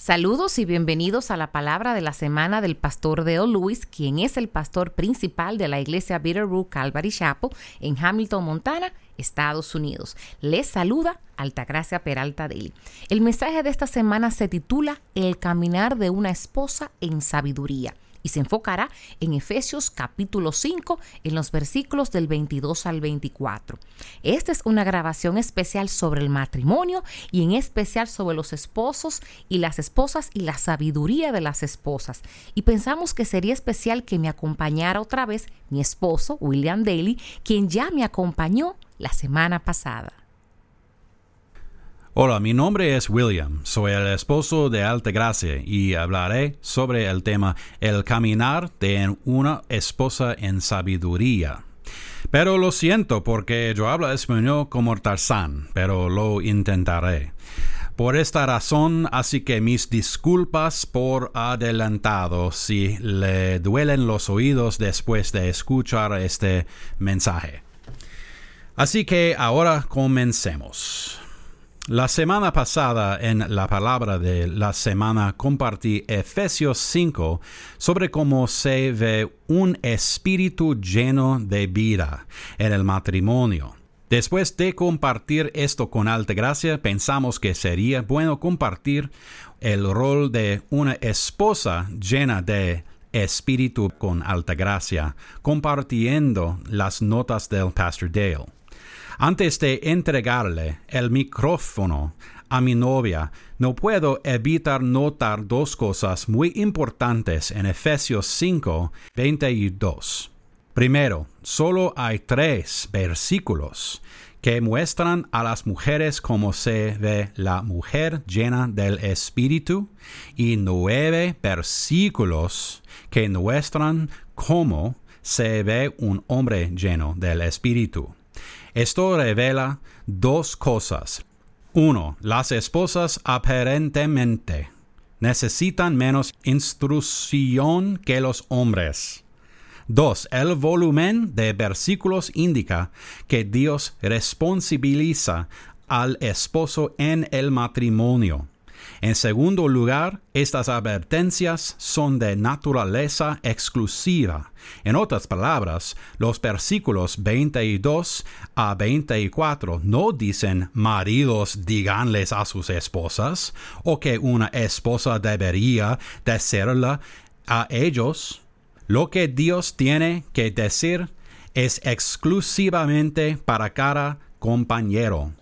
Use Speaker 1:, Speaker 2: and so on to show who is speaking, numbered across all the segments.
Speaker 1: Saludos y bienvenidos a la palabra de la semana del pastor Dale Lewis, quien es el pastor principal de la iglesia Bitterroot Calvary Chapel en Hamilton, Montana, Estados Unidos. Les saluda Altagracia Peralta Deli. El mensaje de esta semana se titula El caminar de una esposa en sabiduría y se enfocará en Efesios capítulo 5 en los versículos del 22 al 24. Esta es una grabación especial sobre el matrimonio y en especial sobre los esposos y las esposas y la sabiduría de las esposas. Y pensamos que sería especial que me acompañara otra vez mi esposo, William Daly, quien ya me acompañó la semana pasada.
Speaker 2: Hola, mi nombre es William, soy el esposo de Altagracia y hablaré sobre el tema El caminar de una esposa en sabiduría. Pero lo siento porque yo hablo español como Tarzán, pero lo intentaré. Por esta razón, así que mis disculpas por adelantado si le duelen los oídos después de escuchar este mensaje. Así que ahora comencemos. La semana pasada en la palabra de la semana compartí Efesios 5 sobre cómo se ve un espíritu lleno de vida en el matrimonio. Después de compartir esto con alta gracia, pensamos que sería bueno compartir el rol de una esposa llena de espíritu con alta gracia, compartiendo las notas del Pastor Dale. Antes de entregarle el micrófono a mi novia, no puedo evitar notar dos cosas muy importantes en Efesios 5, 22. Primero, solo hay tres versículos que muestran a las mujeres cómo se ve la mujer llena del Espíritu y nueve versículos que muestran cómo se ve un hombre lleno del Espíritu. Esto revela dos cosas. Uno, las esposas aparentemente necesitan menos instrucción que los hombres. Dos, el volumen de versículos indica que Dios responsabiliza al esposo en el matrimonio. En segundo lugar, estas advertencias son de naturaleza exclusiva. En otras palabras, los versículos 22 a 24 no dicen maridos díganles a sus esposas o que una esposa debería decirle a ellos. Lo que Dios tiene que decir es exclusivamente para cada compañero.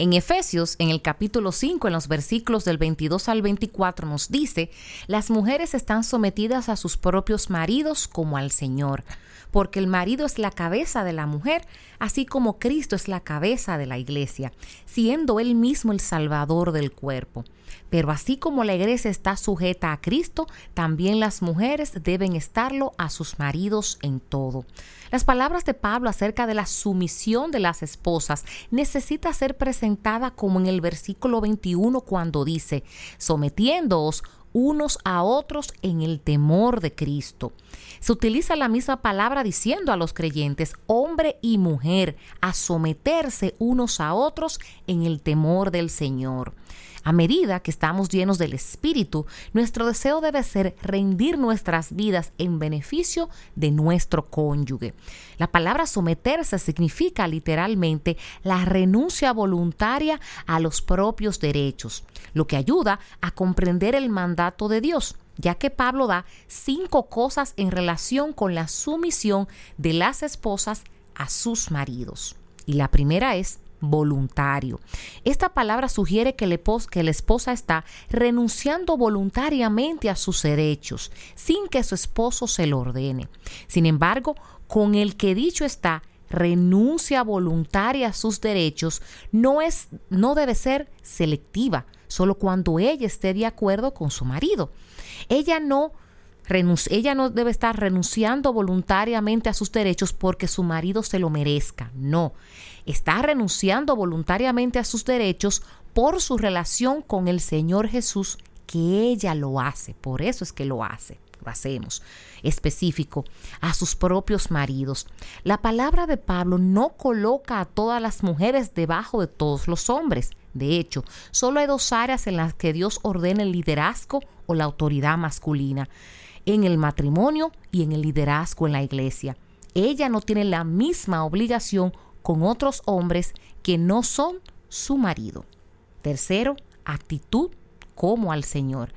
Speaker 1: En Efesios, en el capítulo 5, en los versículos del 22 al 24, nos dice, las mujeres están sometidas a sus propios maridos como al Señor, porque el marido es la cabeza de la mujer, así como Cristo es la cabeza de la iglesia, siendo él mismo el Salvador del cuerpo. Pero así como la iglesia está sujeta a Cristo, también las mujeres deben estarlo a sus maridos en todo. Las palabras de Pablo acerca de la sumisión de las esposas necesita ser como en el versículo 21 cuando dice, sometiéndoos unos a otros en el temor de Cristo. Se utiliza la misma palabra diciendo a los creyentes, hombre y mujer, a someterse unos a otros en el temor del Señor. A medida que estamos llenos del Espíritu, nuestro deseo debe ser rendir nuestras vidas en beneficio de nuestro cónyuge. La palabra someterse significa literalmente la renuncia voluntaria a los propios derechos, lo que ayuda a comprender el mandato de Dios ya que Pablo da cinco cosas en relación con la sumisión de las esposas a sus maridos. Y la primera es voluntario. Esta palabra sugiere que, que la esposa está renunciando voluntariamente a sus derechos sin que su esposo se lo ordene. Sin embargo, con el que dicho está, renuncia voluntaria a sus derechos, no, es, no debe ser selectiva, solo cuando ella esté de acuerdo con su marido. Ella no ella no debe estar renunciando voluntariamente a sus derechos porque su marido se lo merezca. No, está renunciando voluntariamente a sus derechos por su relación con el Señor Jesús, que ella lo hace. Por eso es que lo hace lo hacemos, específico, a sus propios maridos. La palabra de Pablo no coloca a todas las mujeres debajo de todos los hombres. De hecho, solo hay dos áreas en las que Dios ordena el liderazgo o la autoridad masculina, en el matrimonio y en el liderazgo en la iglesia. Ella no tiene la misma obligación con otros hombres que no son su marido. Tercero, actitud como al Señor.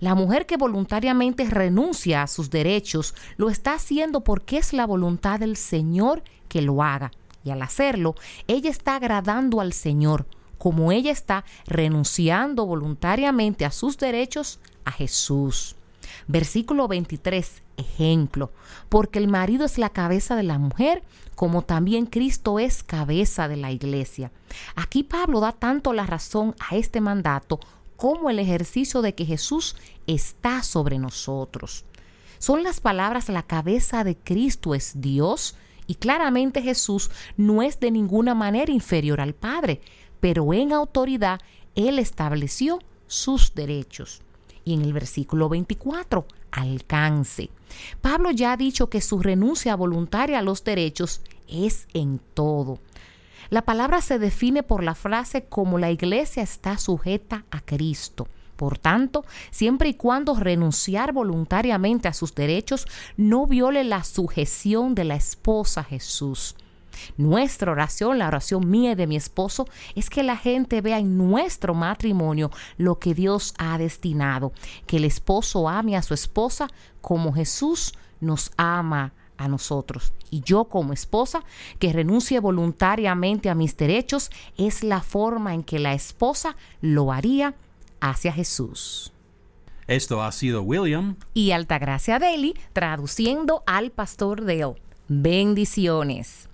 Speaker 1: La mujer que voluntariamente renuncia a sus derechos lo está haciendo porque es la voluntad del Señor que lo haga. Y al hacerlo, ella está agradando al Señor, como ella está renunciando voluntariamente a sus derechos a Jesús. Versículo 23, ejemplo, porque el marido es la cabeza de la mujer, como también Cristo es cabeza de la iglesia. Aquí Pablo da tanto la razón a este mandato como el ejercicio de que Jesús está sobre nosotros. Son las palabras la cabeza de Cristo es Dios y claramente Jesús no es de ninguna manera inferior al Padre, pero en autoridad Él estableció sus derechos. Y en el versículo 24, alcance. Pablo ya ha dicho que su renuncia voluntaria a los derechos es en todo. La palabra se define por la frase como la iglesia está sujeta a Cristo. Por tanto, siempre y cuando renunciar voluntariamente a sus derechos no viole la sujeción de la esposa Jesús. Nuestra oración, la oración mía y de mi esposo, es que la gente vea en nuestro matrimonio lo que Dios ha destinado, que el esposo ame a su esposa como Jesús nos ama a nosotros. Y yo como esposa que renuncie voluntariamente a mis derechos es la forma en que la esposa lo haría hacia Jesús.
Speaker 2: Esto ha sido William
Speaker 1: y Altagracia Daly traduciendo al pastor Dale. Bendiciones.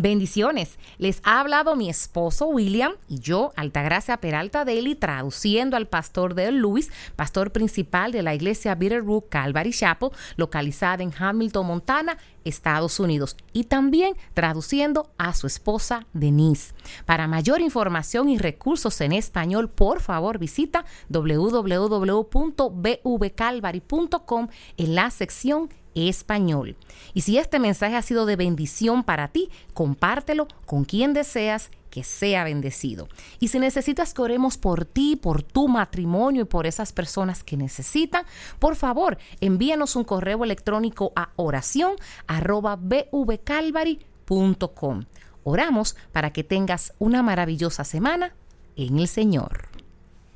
Speaker 1: Bendiciones. Les ha hablado mi esposo William y yo, Altagracia Peralta Daly, traduciendo al pastor Dale Lewis, pastor principal de la iglesia Bitterroot Calvary Chapel, localizada en Hamilton, Montana, Estados Unidos, y también traduciendo a su esposa Denise. Para mayor información y recursos en español, por favor visita www.bvcalvary.com en la sección español. Y si este mensaje ha sido de bendición para ti, compártelo con quien deseas que sea bendecido. Y si necesitas que oremos por ti, por tu matrimonio y por esas personas que necesitan, por favor, envíanos un correo electrónico a oración Oramos para que tengas una maravillosa semana en el Señor.